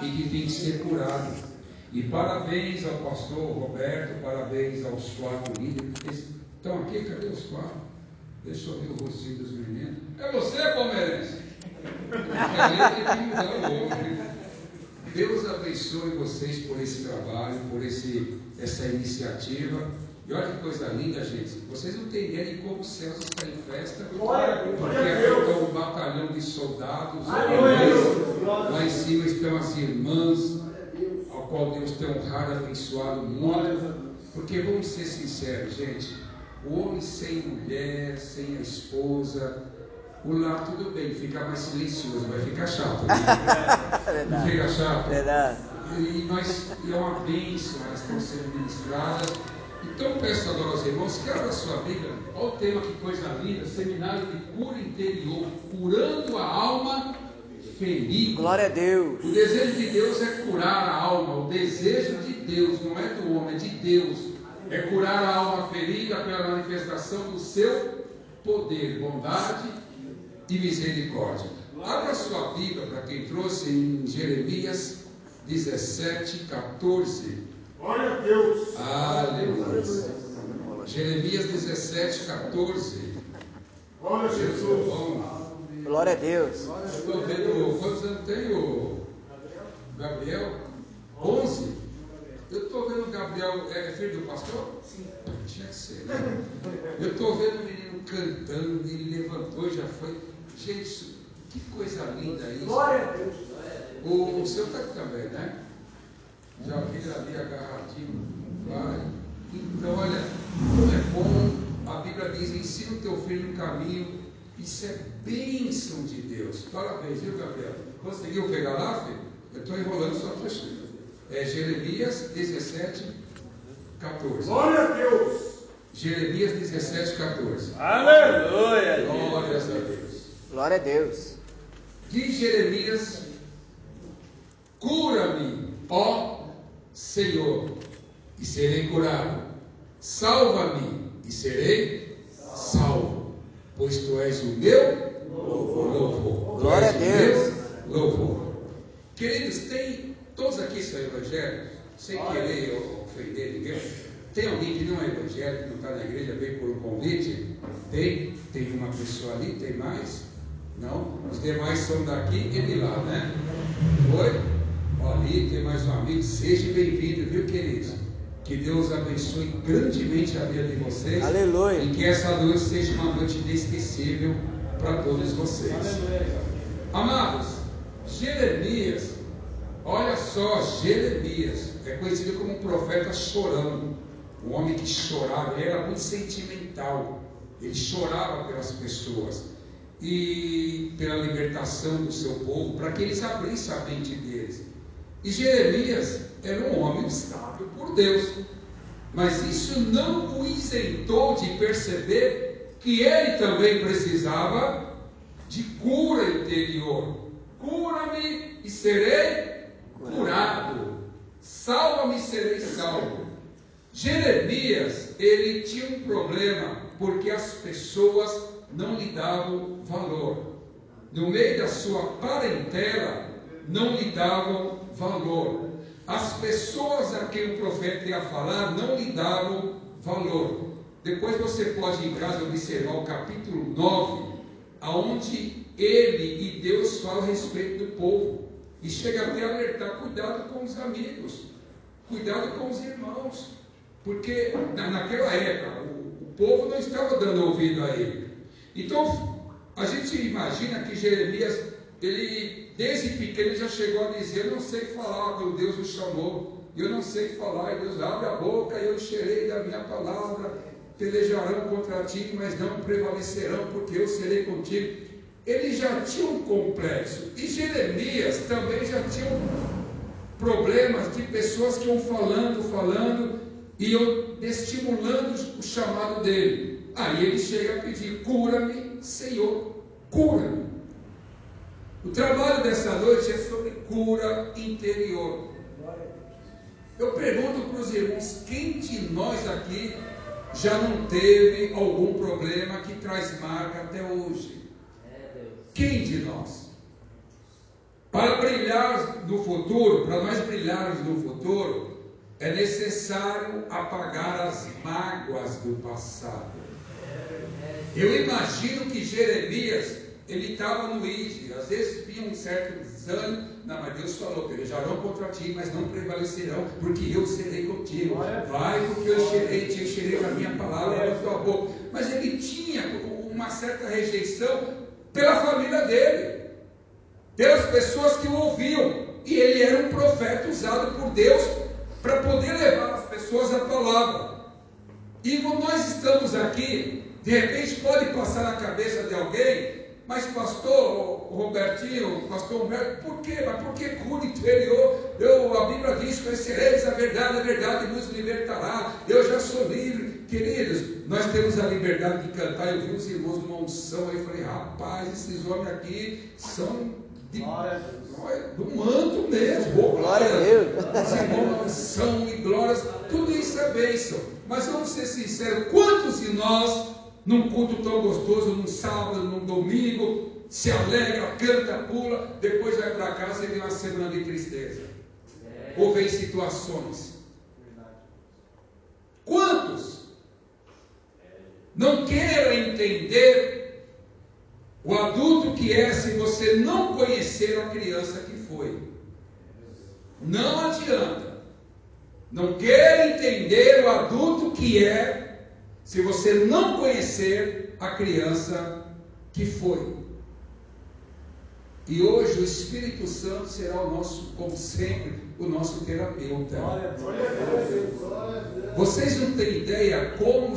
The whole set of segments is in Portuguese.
e que tem que ser curado. E parabéns ao pastor Roberto, parabéns aos quatro líderes. Estão aqui? Cadê os quatro? Deixa eu ver o rostinho dos meninos. É você, palmeirense? É o. Deus abençoe vocês por esse trabalho, por esse, essa iniciativa. E olha que coisa linda, gente. Vocês não têm ideia de como os céus estão em festa. Porque aqui está um batalhão de soldados. Lá em cima estão as irmãs, ao qual Deus tem honrado, abençoado muito. Porque vamos ser sinceros, gente. O homem sem mulher, sem a esposa, o lar tudo bem, fica mais silencioso, vai ficar chato. Né? Não fica chato? Verdade. E, nós, e é uma bênção, elas estão sendo ministradas. Então peço agora aos irmãos que abra sua Bíblia. Olha o tema, que coisa linda: Seminário de Cura Interior, curando a alma ferida. Glória a Deus. O desejo de Deus é curar a alma. O desejo de Deus não é do homem, é de Deus. É curar a alma ferida pela manifestação do seu poder, bondade e misericórdia. Abra a sua Bíblia para quem trouxe em Jeremias 17, 14. Glória a Deus. Aleluia. Jeremias 17, 14. Glória a Jesus. Glória a Deus. Estou vendo, quantos anos tem o Gabriel? 11? Eu estou vendo o Gabriel, é filho do pastor? Sim. Tinha que ser, né? Eu estou vendo o menino cantando, ele levantou e já foi. Gente, que coisa linda isso. Glória a Deus. O, o senhor está aqui também, né? Já vi ele ali agarradinho. Vai. Então, olha, como é bom, a Bíblia diz, ensina o teu filho no caminho. Isso é bênção de Deus. Parabéns, viu, Gabriel? Conseguiu pegar lá, filho? Eu estou enrolando só para É Jeremias 17, 14. Glória a Deus. Jeremias 17, 14. Aleluia! Glórias a Deus. Glória a Deus. Diz Jeremias: Cura-me, ó Senhor, e serei curado. Salva-me e serei salvo, pois tu és o meu louvor. Tu Glória a Deus. meu louvor. Queridos, tem todos aqui são evangélicos, sem querer ofender ninguém. Tem alguém que não é evangélico, que não está na igreja, veio por um convite? Tem? Tem uma pessoa ali? Tem mais? Não? Os demais são daqui e de lá, né? Oi? Ó, ali tem mais um amigo. Seja bem-vindo, viu, queridos? Que Deus abençoe grandemente a vida de vocês. Aleluia. E que essa noite seja uma noite inesquecível para todos vocês. Amados, Jeremias, olha só, Jeremias é conhecido como um profeta chorão, um homem que chorava, ele era muito sentimental, ele chorava pelas pessoas e pela libertação do seu povo, para que eles abrissem a mente deles. E Jeremias era um homem usado por Deus, mas isso não o isentou de perceber que ele também precisava de cura interior. Cura-me e serei curado. Salva-me e serei salvo. Jeremias, ele tinha um problema porque as pessoas não lhe davam valor. No meio da sua parentela, não lhe davam valor. As pessoas a quem o profeta ia falar não lhe davam valor. Depois você pode ir em casa observar o capítulo 9, aonde ele e Deus falam a respeito do povo. E chega até a alertar: cuidado com os amigos, cuidado com os irmãos. Porque na, naquela época o, o povo não estava dando ouvido a ele. Então a gente imagina que Jeremias, ele desde pequeno já chegou a dizer: Eu não sei falar, meu Deus me chamou, eu não sei falar, e Deus abre a boca e eu encherei da minha palavra. Pelejarão contra ti, mas não prevalecerão, porque eu serei contigo. Ele já tinha um complexo, e Jeremias também já tinha problemas de pessoas que iam falando, falando, e iam estimulando o chamado dele. Aí ele chega a pedir: cura-me, Senhor, cura-me. Trabalho dessa noite é sobre cura interior. Eu pergunto para os irmãos: quem de nós aqui já não teve algum problema que traz marca até hoje? Quem de nós? Para brilhar no futuro, para nós brilharmos no futuro, é necessário apagar as mágoas do passado. Eu imagino que Jeremias, ele estava no ID, às vezes vinha um certo desânimo, não, mas Deus falou, pelejarão contra ti, mas não prevalecerão, porque eu serei contigo. Vai, porque eu encherei, te encherei com a minha palavra na tua boca. Mas ele tinha uma certa rejeição pela família dele, pelas pessoas que o ouviam. E ele era um profeta usado por Deus para poder levar as pessoas à palavra. E quando nós estamos aqui, de repente pode passar na cabeça de alguém mas pastor Robertinho, pastor Humberto, por quê? Mas por que cura interior? Eu, a Bíblia diz, conhecereis a verdade, a verdade nos libertará. Eu já sou livre. Queridos, nós temos a liberdade de cantar. Eu vi os irmãos numa unção aí, falei, rapaz, esses homens aqui são de, do manto mesmo. Glória a Deus. Os irmãos unção e glórias, tudo isso é bênção. Mas vamos ser sinceros, quantos de nós num culto tão gostoso, num sábado, num domingo, se alegra, canta, pula, depois vai para casa e vem uma semana de tristeza. É. Ou vem situações. Quantos não queiram entender o adulto que é se você não conhecer a criança que foi? Não adianta. Não quer entender o adulto que é se você não conhecer a criança que foi. E hoje o Espírito Santo será o nosso, como sempre, o nosso terapeuta. Vocês não têm ideia como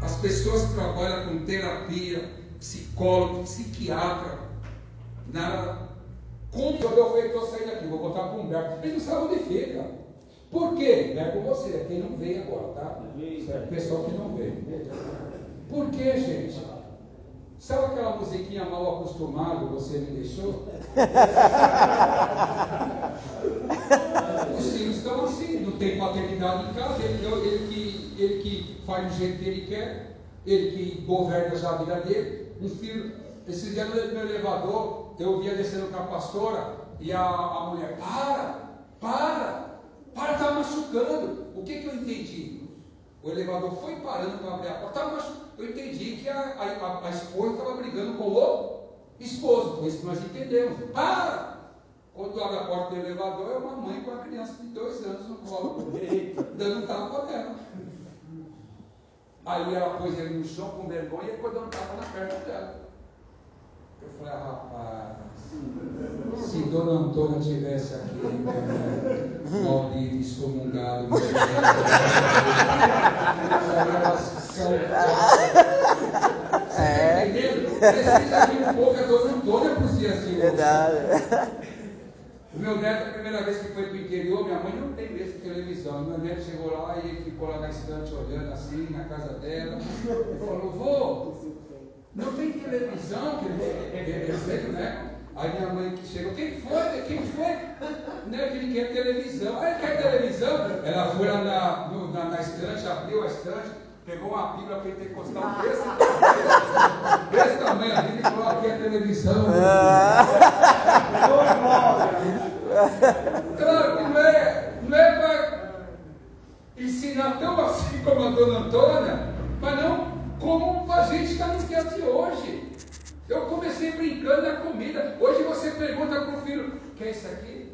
as pessoas que trabalham com terapia, psicólogo, psiquiatra, na, como eu estou saindo aqui, vou botar para o Humberto, eles não sabem onde fica. Por quê? Não é com você, é quem não veio agora, tá? O pessoal que não veio. Por quê, gente? Sabe aquela musiquinha mal acostumado, você me deixou? Os filhos estão assim, não tem paternidade em casa, ele, ele, que, ele que faz do jeito que ele quer, ele que governa já a vida dele. Um filho, esse dia no meu elevador, eu via descendo com a pastora e a, a mulher, para, para, para, estar machucando. O que, que eu entendi? O elevador foi parando para abrir a porta. Eu entendi que a, a, a esposa estava brigando com o esposo. Foi isso que nós entendemos. Para! Quando abre a porta do elevador, é uma mãe com a criança de dois anos no colo, dando um tapa nela. Aí ela pôs ele no chão com vergonha e ficou dando um tapa na perna dela. Eu falei, ah, rapaz, se Dona Antônia tivesse aqui, maldito, excomungado, é. Precisa vir um pouco a Dona Antônia de hoje. Verdade. O meu neto, a primeira vez que foi para o interior, minha mãe não tem mesmo televisão. Meu neto chegou lá e ele ficou lá na estante olhando assim, na casa dela. Ele falou, vô, não tem televisão, que ele né? Aí minha mãe que chegou, quem foi? Quem foi? Que ele quer televisão. Aí quer televisão? Ela foi lá na, no, na, na estante, abriu a estante, pegou uma bíblia pentecostal desse, desse tamanho ali e falou, aqui é televisão. claro que não é, não é para ensinar tão assim como a dona Antônia, mas não como a gente está nos dias de hoje. Eu comecei brincando na comida. Hoje você pergunta para o filho: quer isso aqui?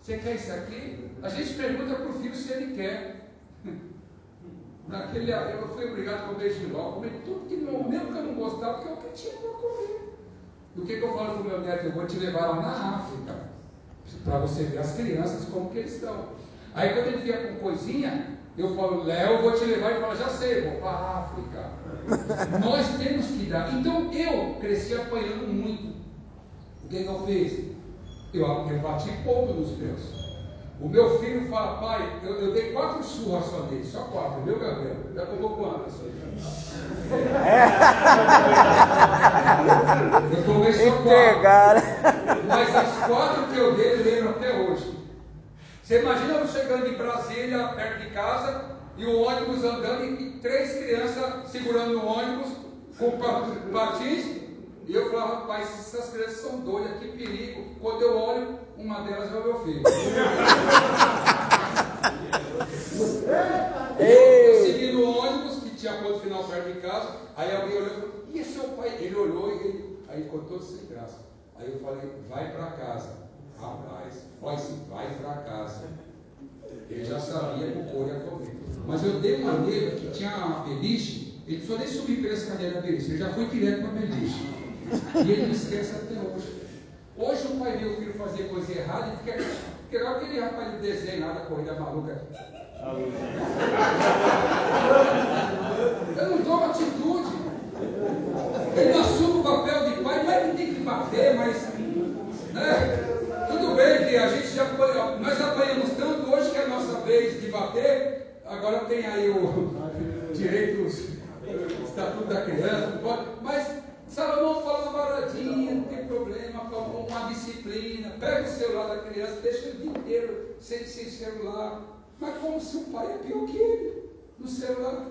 Você quer isso aqui? A gente pergunta para o filho se ele quer. Naquele, eu fui obrigado a comer giló, comer tudo que não, mesmo que eu não gostava, porque é o que tinha para comer. E o que, que eu falo para o meu neto? Eu vou te levar lá na África, para você ver as crianças como que eles estão. Aí quando ele vier com coisinha, eu falo, Léo, vou te levar e fala, já sei, vou para a África. Nós temos que dar. Então eu cresci apanhando muito. O que, que eu fiz? Eu, eu bati pouco nos meus. O meu filho fala, pai, eu, eu dei quatro surras só dele, só quatro, viu, Gabriel? Já tomou quantas? eu tomei só quatro. Mas as quatro que eu dei, eu lembro até hoje. Você imagina eu chegando em Brasília, perto de casa, e o ônibus andando e três crianças segurando o ônibus com patins E eu falava, rapaz, essas crianças são doidas, que perigo. Quando eu olho, uma delas é o meu filho. Eu segui no ônibus, que tinha ponto final perto de casa, aí alguém olhou e falou, e é seu pai? Ele olhou e ele, aí ficou todo sem graça. Aí eu falei, vai para casa. Rapaz, olha vai para casa. Ele já sabia que o couro ia comer. Mas eu dei uma nele que tinha uma beliche, ele só nem subir pela escadeira da beliche, ele já foi direto para a beliche. E ele esquece até hoje. Hoje o pai o filho fazer coisa errada e fica. Porque agora aquele rapaz de desenho lá da corrida maluca. Eu não tomo atitude. Ele assume o papel de pai, não é que tem que bater, mas. Né? Tudo bem que a gente já nós apanhamos tanto hoje que é a nossa vez de bater, agora tem aí o direito, o estatuto da criança, não pode, mas Salomão fala uma baradinha, não tem problema, uma disciplina, pega o celular da criança, deixa ele o dia inteiro sem, sem celular. Mas como se o pai é pior que ele no celular?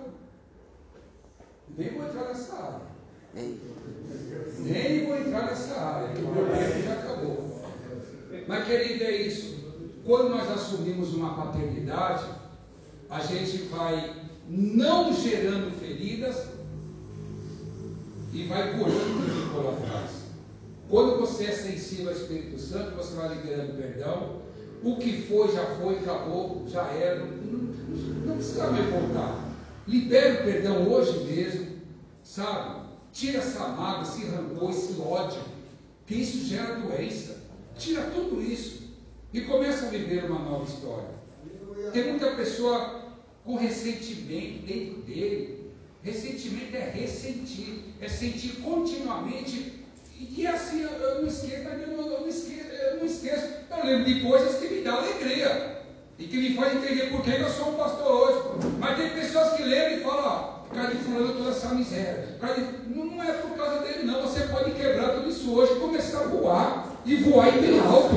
Nem vou entrar nessa área. Nem vou entrar nessa área, que o meu tempo já acabou. Mas querido, é isso. Quando nós assumimos uma paternidade, a gente vai não gerando feridas e vai curando o que atrás. Quando você é sensível ao Espírito Santo, você vai liberando perdão. O que foi, já foi, acabou, já era. Não, não, não precisa mais voltar. Libera o perdão hoje mesmo, sabe? Tira essa mágoa, esse rancor, esse ódio, que isso gera doença. Tira tudo isso e começa a viver uma nova história. Tem muita pessoa com ressentimento dentro dele. Ressentimento é ressentir, é sentir continuamente. E assim, eu não esqueço, eu não, eu não esqueço, eu não esqueço. Eu lembro de coisas que me dão alegria e que me fazem entender por que eu sou um pastor hoje. Mas tem pessoas que lembram e falam, por causa de fulano toda essa miséria. De... Não, é por causa dele, não. Você pode quebrar tudo isso hoje e começar a voar. E voar e bem alto.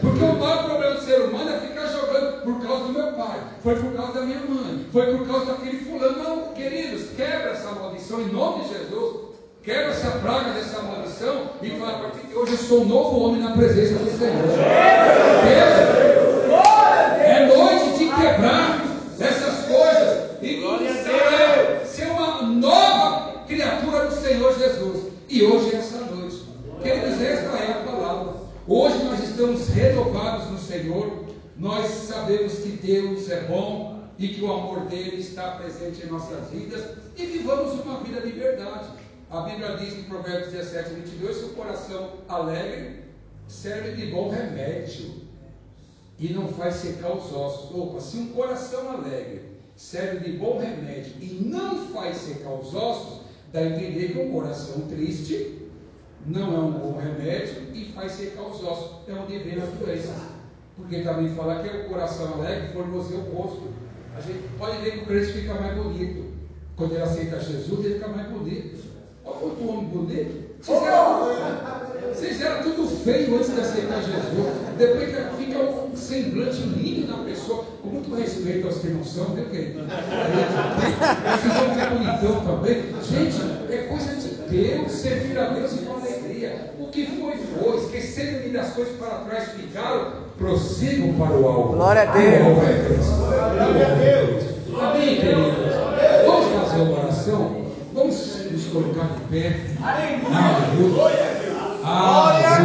Porque o maior problema do ser humano é ficar jogando por causa do meu pai, foi por causa da minha mãe, foi por causa daquele fulano. Não, queridos, quebra essa maldição em nome de Jesus. Quebra essa praga dessa maldição e fala, a partir de hoje eu sou um novo homem na presença do Senhor. Deus, é noite de quebrar essas coisas e ser, ser uma nova criatura do Senhor Jesus. E hoje é essa noite. Queridos, esta é a palavra. Hoje nós estamos renovados no Senhor. Nós sabemos que Deus é bom e que o amor dele está presente em nossas vidas e vivamos uma vida de verdade. A Bíblia diz em Provérbios 17, 22: que o coração alegre serve de bom remédio e não faz secar os ossos. Opa, se um coração alegre serve de bom remédio e não faz secar os ossos, dá a entender que um coração triste não é um bom remédio e faz secar os ossos. É onde vem a doença. Porque também fala que é o coração alegre formoseia o rosto. A gente pode ver que o crente fica mais bonito. Quando ele aceita Jesus, ele fica mais bonito. Olha quanto homem bonito. Vocês eram, vocês eram tudo feio antes de aceitar Jesus. Depois que fica um semblante lindo na pessoa, com muito respeito aos que não são, viu, querido? Esses homens é bonitão também. Gente, é coisa de Deus, servir a Deus com alegria. O que foi, foi. Esqueceram-me das coisas para trás, ficaram. Prossigam para o alto. Glória a Deus. Glória a Deus. Amém, querido. Now,